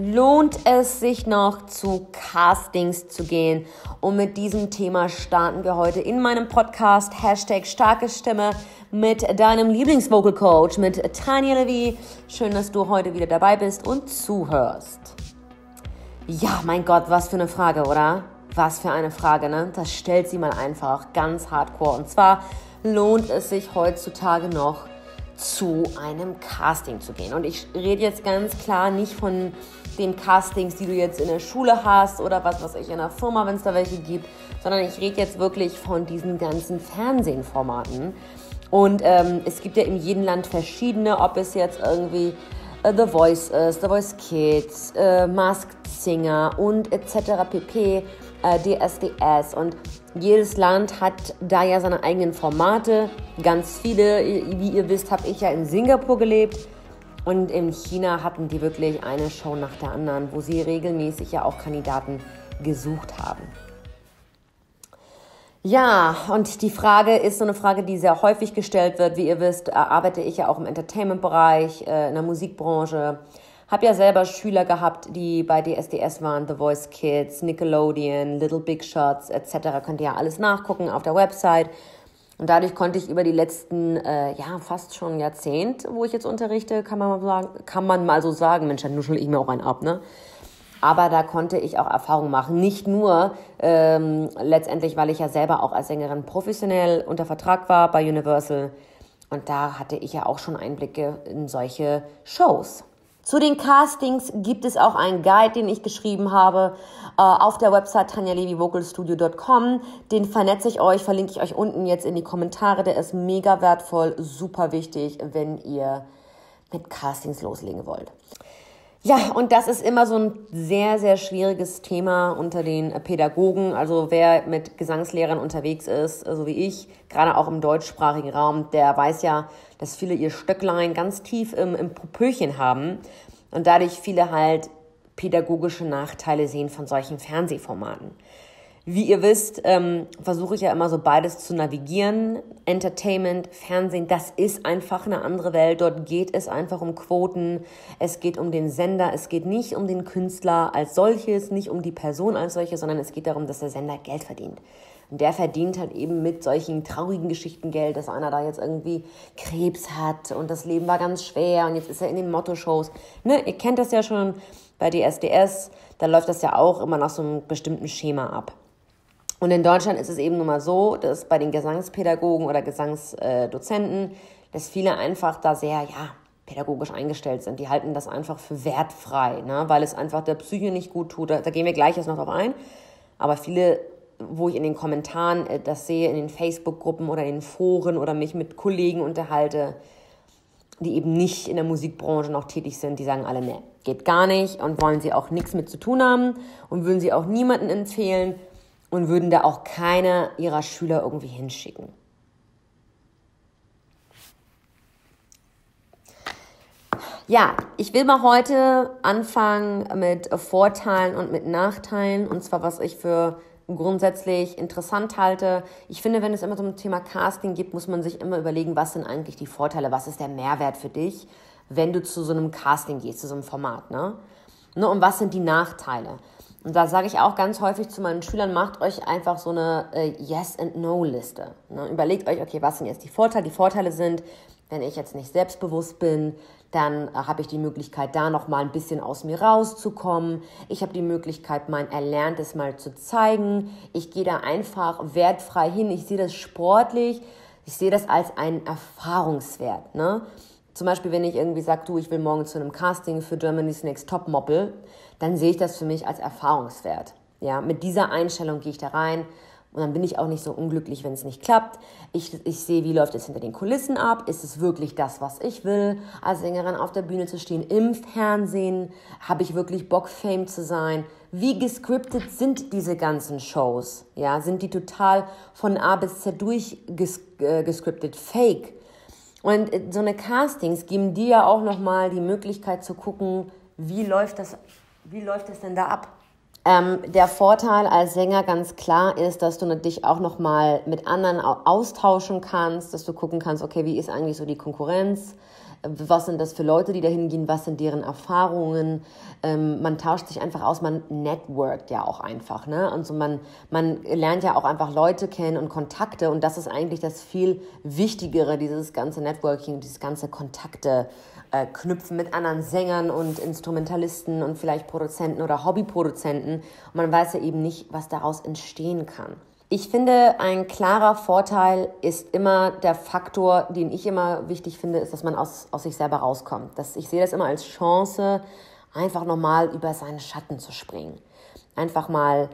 lohnt es sich noch zu Castings zu gehen? Und mit diesem Thema starten wir heute in meinem Podcast Hashtag starke Stimme mit deinem Lieblingsvocal Coach, mit Tanja Levy. Schön, dass du heute wieder dabei bist und zuhörst. Ja, mein Gott, was für eine Frage, oder? Was für eine Frage, ne? Das stellt sie mal einfach ganz hardcore. Und zwar lohnt es sich heutzutage noch zu einem Casting zu gehen. Und ich rede jetzt ganz klar nicht von den Castings, die du jetzt in der Schule hast oder was weiß ich in der Firma, wenn es da welche gibt, sondern ich rede jetzt wirklich von diesen ganzen Fernsehformaten. Und ähm, es gibt ja in jedem Land verschiedene, ob es jetzt irgendwie äh, The Voice ist, The Voice Kids, äh, Masked Singer und etc. pp äh, DSDS und jedes Land hat da ja seine eigenen Formate. Ganz viele, wie ihr wisst, habe ich ja in Singapur gelebt und in China hatten die wirklich eine Show nach der anderen, wo sie regelmäßig ja auch Kandidaten gesucht haben. Ja, und die Frage ist so eine Frage, die sehr häufig gestellt wird. Wie ihr wisst, arbeite ich ja auch im Entertainment-Bereich, äh, in der Musikbranche. Habe ja selber Schüler gehabt, die bei DSDS waren, The Voice Kids, Nickelodeon, Little Big Shots etc. Könnt ihr ja alles nachgucken auf der Website. Und dadurch konnte ich über die letzten, äh, ja, fast schon Jahrzehnt, wo ich jetzt unterrichte, kann man mal sagen, kann man mal so sagen, Mensch, dann nuschel ich mir auch einen ab, ne? Aber da konnte ich auch Erfahrungen machen. Nicht nur ähm, letztendlich, weil ich ja selber auch als Sängerin professionell unter Vertrag war bei Universal. Und da hatte ich ja auch schon Einblicke in solche Shows. Zu den Castings gibt es auch einen Guide, den ich geschrieben habe äh, auf der Website tanjalevi-vocalstudio.com. Den vernetze ich euch, verlinke ich euch unten jetzt in die Kommentare. Der ist mega wertvoll, super wichtig, wenn ihr mit Castings loslegen wollt. Ja, und das ist immer so ein sehr, sehr schwieriges Thema unter den Pädagogen. Also wer mit Gesangslehrern unterwegs ist, so wie ich, gerade auch im deutschsprachigen Raum, der weiß ja, dass viele ihr Stöcklein ganz tief im, im Popöchen haben und dadurch viele halt pädagogische Nachteile sehen von solchen Fernsehformaten. Wie ihr wisst, ähm, versuche ich ja immer so beides zu navigieren. Entertainment, Fernsehen, das ist einfach eine andere Welt. Dort geht es einfach um Quoten. Es geht um den Sender. Es geht nicht um den Künstler als solches, nicht um die Person als solche, sondern es geht darum, dass der Sender Geld verdient. Und der verdient halt eben mit solchen traurigen Geschichten Geld, dass einer da jetzt irgendwie Krebs hat und das Leben war ganz schwer und jetzt ist er in den Motto-Shows. Ne, ihr kennt das ja schon bei DSDS, da läuft das ja auch immer nach so einem bestimmten Schema ab. Und in Deutschland ist es eben nun mal so, dass bei den Gesangspädagogen oder Gesangsdozenten, dass viele einfach da sehr, ja, pädagogisch eingestellt sind. Die halten das einfach für wertfrei, ne? weil es einfach der Psyche nicht gut tut. Da, da gehen wir gleich jetzt noch drauf ein. Aber viele, wo ich in den Kommentaren äh, das sehe, in den Facebook-Gruppen oder in den Foren oder mich mit Kollegen unterhalte, die eben nicht in der Musikbranche noch tätig sind, die sagen alle, ne, geht gar nicht und wollen sie auch nichts mit zu tun haben und würden sie auch niemanden empfehlen und würden da auch keine ihrer Schüler irgendwie hinschicken. Ja, ich will mal heute anfangen mit Vorteilen und mit Nachteilen und zwar was ich für grundsätzlich interessant halte. Ich finde, wenn es immer so ein Thema Casting gibt, muss man sich immer überlegen, was sind eigentlich die Vorteile, was ist der Mehrwert für dich, wenn du zu so einem Casting gehst, zu so einem Format, ne? ne und was sind die Nachteile? Und da sage ich auch ganz häufig zu meinen Schülern, macht euch einfach so eine äh, Yes and No Liste. Ne? Überlegt euch, okay, was sind jetzt die Vorteile? Die Vorteile sind, wenn ich jetzt nicht selbstbewusst bin, dann äh, habe ich die Möglichkeit, da noch mal ein bisschen aus mir rauszukommen. Ich habe die Möglichkeit, mein Erlerntes mal zu zeigen. Ich gehe da einfach wertfrei hin. Ich sehe das sportlich. Ich sehe das als einen Erfahrungswert. Ne? Zum Beispiel, wenn ich irgendwie sage, du, ich will morgen zu einem Casting für Germany's Next Top Model, dann sehe ich das für mich als Erfahrungswert. Ja, mit dieser Einstellung gehe ich da rein und dann bin ich auch nicht so unglücklich, wenn es nicht klappt. Ich, ich sehe, wie läuft es hinter den Kulissen ab? Ist es wirklich das, was ich will, als Sängerin auf der Bühne zu stehen, im Fernsehen? Habe ich wirklich Bock, Fame zu sein? Wie gescriptet sind diese ganzen Shows? Ja, sind die total von A bis Z durchgescriptet, äh, fake? Und äh, so eine Castings geben dir ja auch nochmal die Möglichkeit zu gucken, wie läuft das wie läuft es denn da ab? Ähm, der Vorteil als Sänger ganz klar ist, dass du dich auch noch mal mit anderen austauschen kannst, dass du gucken kannst, okay, wie ist eigentlich so die Konkurrenz? Was sind das für Leute, die da hingehen, was sind deren Erfahrungen. Ähm, man tauscht sich einfach aus, man networkt ja auch einfach. Ne? Und so man, man lernt ja auch einfach Leute kennen und Kontakte und das ist eigentlich das viel Wichtigere, dieses ganze Networking, dieses ganze Kontakte äh, knüpfen mit anderen Sängern und Instrumentalisten und vielleicht Produzenten oder Hobbyproduzenten. Und man weiß ja eben nicht, was daraus entstehen kann. Ich finde, ein klarer Vorteil ist immer der Faktor, den ich immer wichtig finde, ist, dass man aus, aus sich selber rauskommt. Das, ich sehe das immer als Chance, einfach nochmal über seinen Schatten zu springen. Einfach mal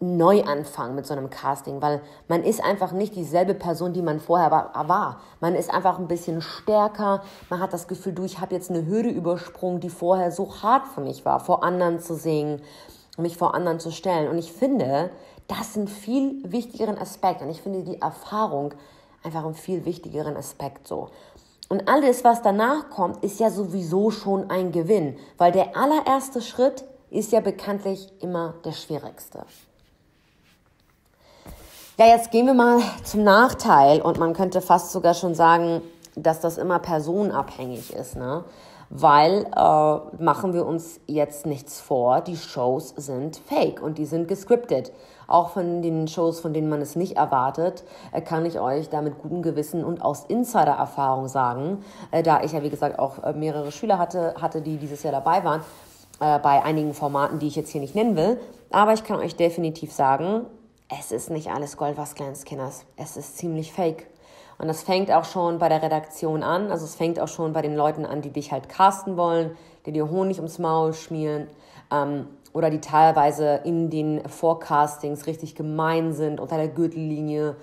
neu anfangen mit so einem Casting, weil man ist einfach nicht dieselbe Person, die man vorher war. Man ist einfach ein bisschen stärker. Man hat das Gefühl, du, ich habe jetzt eine Hürde übersprungen, die vorher so hart für mich war, vor anderen zu singen, mich vor anderen zu stellen. Und ich finde, das ist ein viel wichtigeren Aspekt. Und ich finde die Erfahrung einfach einen viel wichtigeren Aspekt so. Und alles, was danach kommt, ist ja sowieso schon ein Gewinn, weil der allererste Schritt ist ja bekanntlich immer der schwierigste. Ja, jetzt gehen wir mal zum Nachteil und man könnte fast sogar schon sagen, dass das immer personenabhängig ist. Ne? weil äh, machen wir uns jetzt nichts vor, die Shows sind fake und die sind gescriptet. Auch von den Shows, von denen man es nicht erwartet, äh, kann ich euch da mit gutem Gewissen und aus Insider-Erfahrung sagen, äh, da ich ja wie gesagt auch äh, mehrere Schüler hatte, hatte, die dieses Jahr dabei waren, bei einigen Formaten, die ich jetzt hier nicht nennen will. Aber ich kann euch definitiv sagen, es ist nicht alles Gold, was glänzt, Kinders. Es ist ziemlich fake. Und das fängt auch schon bei der Redaktion an. Also es fängt auch schon bei den Leuten an, die dich halt casten wollen, die dir Honig ums Maul schmieren ähm, oder die teilweise in den Forecastings richtig gemein sind, unter der Gürtellinie,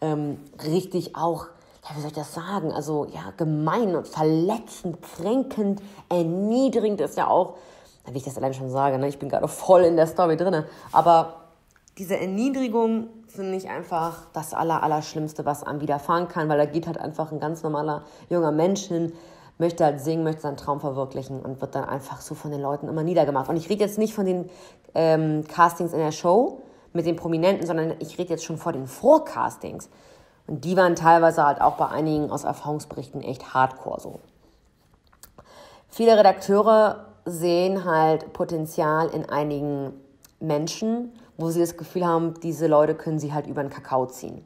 ähm, richtig auch, ja, wie soll ich das sagen, also ja, gemein und verletzend, kränkend, erniedrigend ist ja auch, wie ich das allein schon sage, ne? ich bin gerade voll in der Story drin, aber diese Erniedrigung finde ich einfach das Aller, Allerschlimmste, was einem widerfahren kann, weil da geht halt einfach ein ganz normaler junger Mensch hin, möchte halt singen, möchte seinen Traum verwirklichen und wird dann einfach so von den Leuten immer niedergemacht. Und ich rede jetzt nicht von den ähm, Castings in der Show mit den Prominenten, sondern ich rede jetzt schon vor den Vorcastings. Und die waren teilweise halt auch bei einigen aus Erfahrungsberichten echt hardcore so. Viele Redakteure sehen halt Potenzial in einigen Menschen wo sie das Gefühl haben, diese Leute können sie halt über den Kakao ziehen.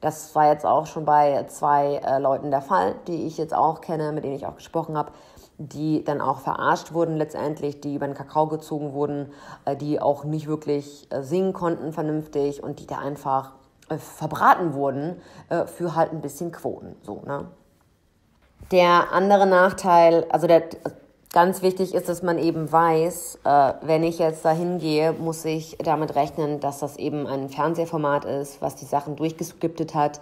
Das war jetzt auch schon bei zwei äh, Leuten der Fall, die ich jetzt auch kenne, mit denen ich auch gesprochen habe, die dann auch verarscht wurden letztendlich, die über den Kakao gezogen wurden, äh, die auch nicht wirklich äh, singen konnten vernünftig und die da einfach äh, verbraten wurden äh, für halt ein bisschen Quoten. So, ne? Der andere Nachteil, also der, Ganz wichtig ist, dass man eben weiß, äh, wenn ich jetzt dahin gehe, muss ich damit rechnen, dass das eben ein Fernsehformat ist, was die Sachen durchgeskriptet hat,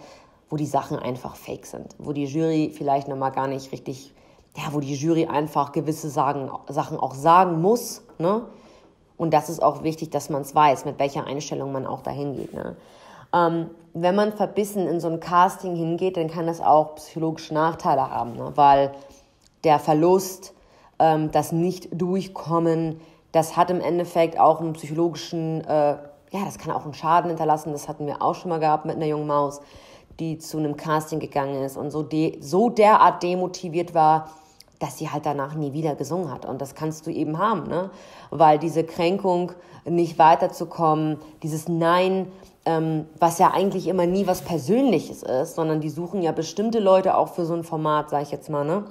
wo die Sachen einfach fake sind, wo die Jury vielleicht nochmal gar nicht richtig, ja, wo die Jury einfach gewisse sagen, Sachen auch sagen muss, ne? Und das ist auch wichtig, dass man es weiß, mit welcher Einstellung man auch dahin geht, ne? Ähm, wenn man verbissen in so ein Casting hingeht, dann kann das auch psychologische Nachteile haben, ne? weil der Verlust ähm, das Nicht-Durchkommen, das hat im Endeffekt auch einen psychologischen, äh, ja, das kann auch einen Schaden hinterlassen. Das hatten wir auch schon mal gehabt mit einer jungen Maus, die zu einem Casting gegangen ist und so, de so derart demotiviert war, dass sie halt danach nie wieder gesungen hat. Und das kannst du eben haben, ne? Weil diese Kränkung, nicht weiterzukommen, dieses Nein, ähm, was ja eigentlich immer nie was Persönliches ist, sondern die suchen ja bestimmte Leute auch für so ein Format, sag ich jetzt mal, ne?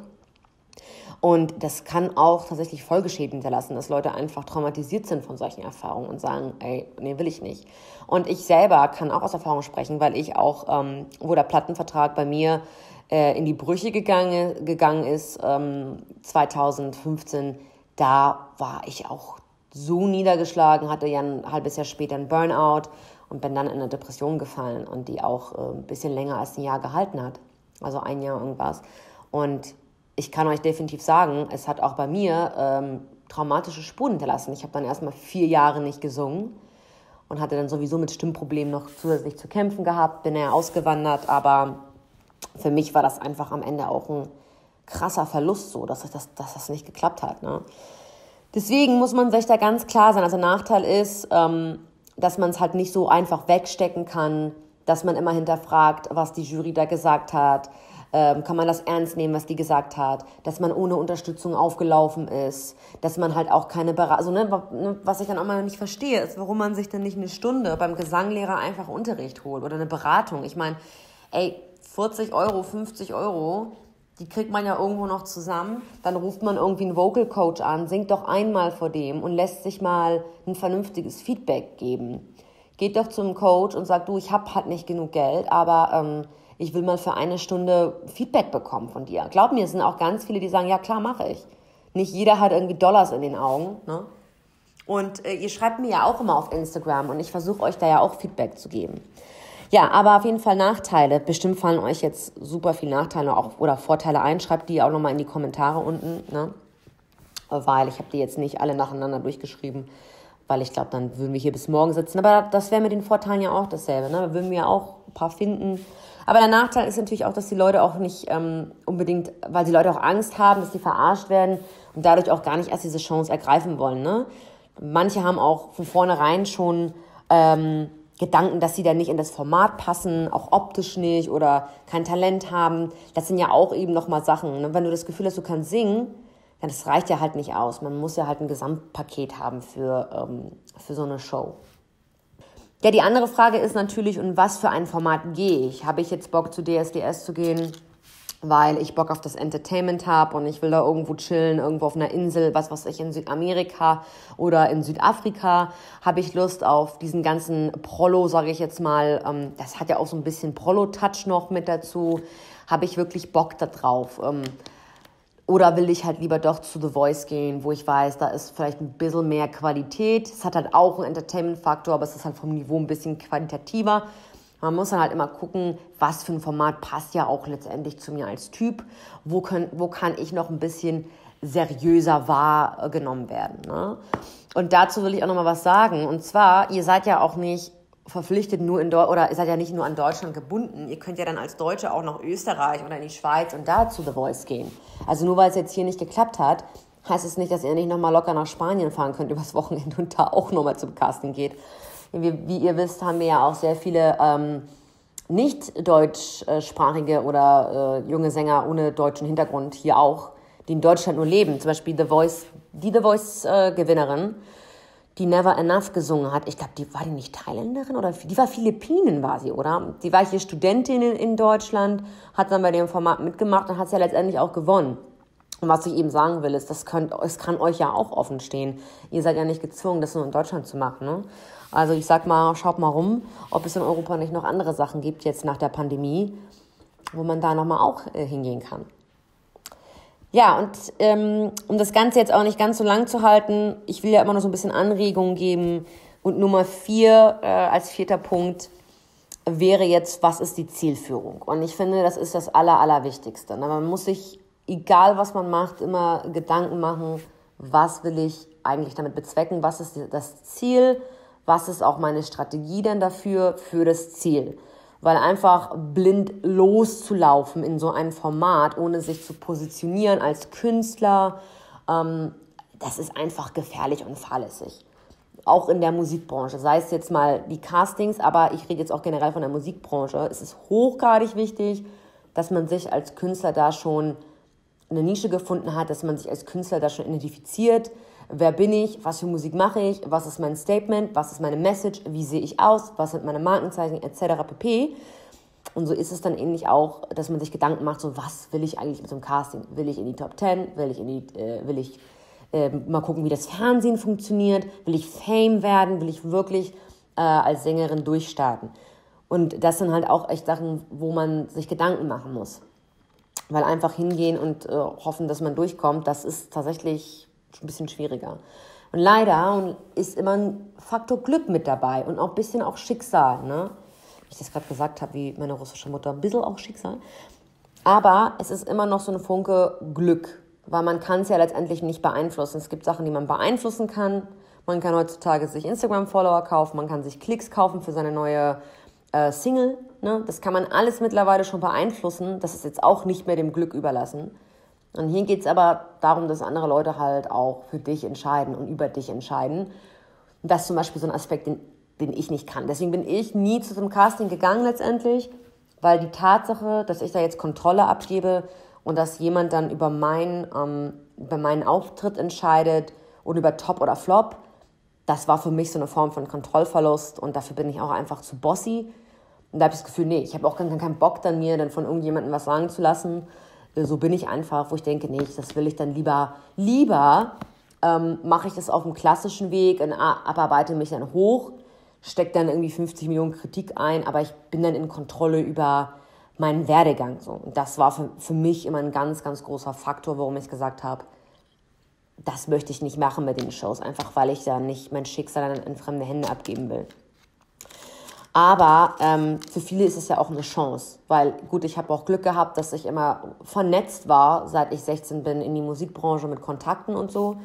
Und das kann auch tatsächlich Folgeschäden hinterlassen, dass Leute einfach traumatisiert sind von solchen Erfahrungen und sagen, ey, nee, will ich nicht. Und ich selber kann auch aus Erfahrung sprechen, weil ich auch, ähm, wo der Plattenvertrag bei mir äh, in die Brüche gegangen, gegangen ist, ähm, 2015, da war ich auch so niedergeschlagen, hatte ja ein halbes Jahr später ein Burnout und bin dann in eine Depression gefallen und die auch äh, ein bisschen länger als ein Jahr gehalten hat. Also ein Jahr irgendwas. Und ich kann euch definitiv sagen, es hat auch bei mir ähm, traumatische Spuren hinterlassen. Ich habe dann erstmal vier Jahre nicht gesungen und hatte dann sowieso mit Stimmproblemen noch zusätzlich zu kämpfen gehabt, bin ja ausgewandert, aber für mich war das einfach am Ende auch ein krasser Verlust so, dass das, dass das nicht geklappt hat. Ne? Deswegen muss man sich da ganz klar sein. Also Nachteil ist, ähm, dass man es halt nicht so einfach wegstecken kann, dass man immer hinterfragt, was die Jury da gesagt hat, Ähm, kann man das ernst nehmen, was die gesagt hat, dass man ohne Unterstützung aufgelaufen ist, dass man halt auch keine Beratung, also, ne, ne, was ich dann auch mal nicht verstehe, ist, warum man sich dann nicht eine Stunde beim Gesanglehrer einfach Unterricht holt oder eine Beratung. Ich meine, ey, 40 Euro, 50 Euro, die kriegt man ja irgendwo noch zusammen. Dann ruft man irgendwie einen Vocal Coach an, singt doch einmal vor dem und lässt sich mal ein vernünftiges Feedback geben. Geht doch zum Coach und sagt, du, ich habe halt nicht genug Geld, aber ähm, ich will mal für eine Stunde Feedback bekommen von dir. Glaub mir, es sind auch ganz viele, die sagen, ja klar, mache ich. Nicht jeder hat irgendwie Dollars in den Augen. Ne? Und äh, ihr schreibt mir ja auch immer auf Instagram und ich versuche euch da ja auch Feedback zu geben. Ja, aber auf jeden Fall Nachteile. Bestimmt fallen euch jetzt super viele Nachteile auch, oder Vorteile ein. Schreibt die auch nochmal in die Kommentare unten, ne? Weil ich habe die jetzt nicht alle nacheinander durchgeschrieben, weil ich glaube, dann würden wir hier bis morgen sitzen. Aber das wäre mit den Vorteilen ja auch dasselbe. Ne? Da würden wir auch ein paar finden. Aber der Nachteil ist natürlich auch, dass die Leute auch nicht ähm, unbedingt, weil die Leute auch Angst haben, dass sie verarscht werden und dadurch auch gar nicht erst diese Chance ergreifen wollen. Ne? Manche haben auch von vornherein schon ähm, Gedanken, dass sie dann nicht in das Format passen, auch optisch nicht oder kein Talent haben. Das sind ja auch eben nochmal Sachen. Ne? Wenn du das Gefühl hast, du kannst singen, dann das reicht ja halt nicht aus. Man muss ja halt ein Gesamtpaket haben für, ähm, für so eine Show. Ja, die andere Frage ist natürlich, in was für ein Format gehe ich? Habe ich jetzt Bock zu DSDS zu gehen? weil ich Bock auf das Entertainment habe und ich will da irgendwo chillen, irgendwo auf einer Insel, was weiß ich, in Südamerika oder in Südafrika, habe ich Lust auf diesen ganzen Prollo, sage ich jetzt mal. Ähm, das hat ja auch so ein bisschen Prollo-Touch noch mit dazu. Habe ich wirklich Bock da drauf? Oder will ich halt lieber doch zu The Voice gehen, wo ich weiß, da ist vielleicht ein bisschen mehr Qualität. Es hat halt auch einen Entertainment-Faktor, aber es ist halt vom Niveau ein bisschen qualitativer. Man muss dann halt immer gucken, was für ein Format passt ja auch letztendlich zu mir als Typ. Wo, können, wo kann ich noch ein bisschen seriöser wahrgenommen werden. Ne? Und dazu will ich auch noch mal was sagen. Und zwar, ihr seid ja auch nicht verpflichtet nur in Deutschland, oder ihr seid ja nicht nur an Deutschland gebunden. Ihr könnt ja dann als Deutsche auch nach Österreich oder in die Schweiz und da zu The Voice gehen. Also nur weil es jetzt hier nicht geklappt hat, heißt es nicht, dass ihr nicht nochmal locker nach Spanien fahren könnt übers Wochenende und da auch nochmal zum Casting geht. Wie, wie, ihr wisst, haben wir ja auch sehr viele ähm, nicht deutschsprachige oder äh, junge Sänger ohne deutschen Hintergrund hier auch, die in Deutschland nur leben. Zum Beispiel The Voice, die The Voice-Gewinnerin, äh, die Never Enough gesungen hat. Ich glaube, die war die nicht Thailänderin oder die war Philippinen, war sie, oder? Die war hier Studentin in, Deutschland, hat dann bei dem Format mitgemacht und hat es ja letztendlich auch gewonnen. Und was ich eben sagen will, ist, das könnt, es kann euch ja auch offen stehen. Ihr seid ja nicht gezwungen, das nur in Deutschland zu machen. Ne? Also ich sag mal, schaut mal rum, ob es in Europa nicht noch andere Sachen gibt, jetzt nach der Pandemie, wo man da nochmal auch äh, hingehen kann. Ja, und ähm, um das Ganze jetzt auch nicht ganz so lang zu halten, ich will ja immer noch so ein bisschen Anregungen geben. Und Nummer vier äh, als vierter Punkt wäre jetzt, was ist die Zielführung? Und ich finde, das ist das Aller, Allerwichtigste. Man muss sich, egal was man macht, immer Gedanken machen, was will ich eigentlich damit bezwecken, was ist das Ziel, was ist auch meine Strategie denn dafür, für das Ziel. Weil einfach blind loszulaufen in so ein Format, ohne sich zu positionieren als Künstler, ähm, das ist einfach gefährlich und fahrlässig. Auch in der Musikbranche, sei es jetzt mal die Castings, aber ich rede jetzt auch generell von der Musikbranche. Es ist hochgradig wichtig, dass man sich als Künstler da schon eine Nische gefunden hat, dass man sich als Künstler da schon identifiziert, Wer bin ich? Was für Musik mache ich? Was ist mein Statement? Was ist meine Message? Wie sehe ich aus? Was sind meine Markenzeichen? Etc. pp. Und so ist es dann ähnlich auch, dass man sich Gedanken macht, so was will ich eigentlich mit so einem Casting? Will ich in die Top 10? Will ich, in die, äh, will ich äh, mal gucken, wie das Fernsehen funktioniert? Will ich Fame werden? Will ich wirklich äh, als Sängerin durchstarten? Und das sind halt auch echt Sachen, wo man sich Gedanken machen muss. Weil einfach hingehen und äh, hoffen, dass man durchkommt, das ist tatsächlich ein bisschen schwieriger. Und leider ist immer ein Faktor Glück mit dabei und auch ein bisschen auch Schicksal. Ne? Wie ich das gerade gesagt habe, wie meine russische Mutter, ein bisschen auch Schicksal. Aber es ist immer noch so eine Funke Glück, weil man kann es ja letztendlich nicht beeinflussen. Es gibt Sachen, die man beeinflussen kann. Man kann heutzutage sich Instagram-Follower kaufen, man kann sich Klicks kaufen für seine neue äh, Single. Ne? Das kann man alles mittlerweile schon beeinflussen. Das ist jetzt auch nicht mehr dem Glück überlassen. Und hier geht es aber darum, dass andere Leute halt auch für dich entscheiden und über dich entscheiden. Und das ist zum Beispiel so ein Aspekt, den, den ich nicht kann. Deswegen bin ich nie zu einem Casting gegangen letztendlich, Weil die Tatsache, dass ich da jetzt Kontrolle abgebe und dass jemand dann über, mein, ähm, über meinen Auftritt entscheidet und über Top oder Flop, das war für mich so eine Form von Kontrollverlust und dafür bin ich auch einfach zu bossy. Und da habe ich das Gefühl, nee, ich habe auch keinen, keinen Bock dann mir dann von irgendjemandem was sagen zu lassen. Äh, so bin ich einfach, wo ich denke, nee, das will ich dann lieber, lieber ähm, mache ich das auf dem klassischen Weg und abarbeite mich dann hoch, stecke dann irgendwie 50 Millionen Kritik ein, aber ich bin dann in Kontrolle über meinen Werdegang. So. Und das war für, für mich immer ein ganz, ganz großer Faktor, warum ich gesagt habe, das möchte ich nicht machen mit den Shows, einfach weil ich da nicht mein Schicksal in fremde Hände abgeben will. Aber ähm, für viele ist es ja auch eine Chance, weil gut, ich habe auch Glück gehabt, dass ich immer vernetzt war, seit ich 16 bin, in die Musikbranche mit Kontakten und so.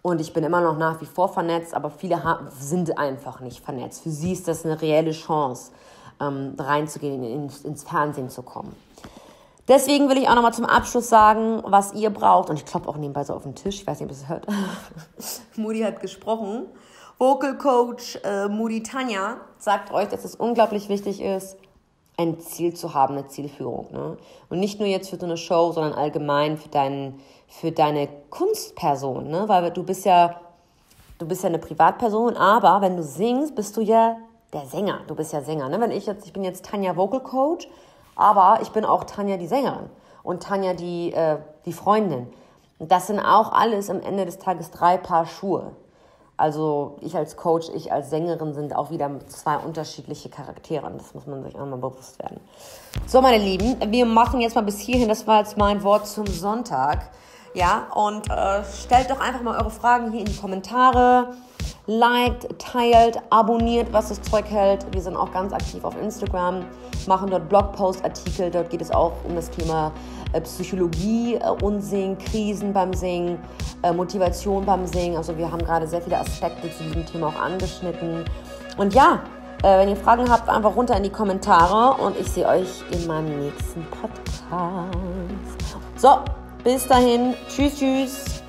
Und ich bin immer noch nach wie vor vernetzt, aber viele sind einfach nicht vernetzt. Für sie ist das eine reelle Chance, ähm, reinzugehen, ins, ins Fernsehen zu kommen. Deswegen will ich auch nochmal zum Abschluss sagen, was ihr braucht. Und ich klopfe auch nebenbei so auf den Tisch. Ich weiß nicht, ob ihr es hört. Moody hat gesprochen. Vocal Coach äh, Tanja sagt euch, dass es unglaublich wichtig ist, ein Ziel zu haben, eine Zielführung. Ne? Und nicht nur jetzt für so eine Show, sondern allgemein für, deinen, für deine Kunstperson. Ne? Weil du bist ja, du bist ja eine Privatperson, aber wenn du singst, bist du ja der Sänger. Du bist ja Sänger. Ne? Wenn ich jetzt, ich bin jetzt Tanja Vocal Coach, aber ich bin auch Tanja die Sängerin und Tanja die, äh, die Freundin. Und das sind auch alles am Ende des Tages drei Paar Schuhe. Also ich als Coach, ich als Sängerin sind auch wieder zwei unterschiedliche Charaktere. Das muss man sich auch mal bewusst werden. So, meine Lieben, wir machen jetzt mal bis hierhin. Das war jetzt mein Wort zum Sonntag. Ja, und äh, stellt doch einfach mal eure Fragen hier in die Kommentare. Liked, teilt, abonniert, was das Zeug hält. Wir sind auch ganz aktiv auf Instagram, machen dort Blogpost-Artikel. Dort geht es auch um das Thema äh, Psychologie äh, und Singen, Krisen beim Singen, äh, Motivation beim Singen. Also wir haben gerade sehr viele Aspekte zu diesem Thema auch angeschnitten. Und ja, wenn ihr Fragen habt, einfach runter in die Kommentare und ich sehe euch in meinem nächsten Podcast. So, bis dahin. Tschüss, tschüss.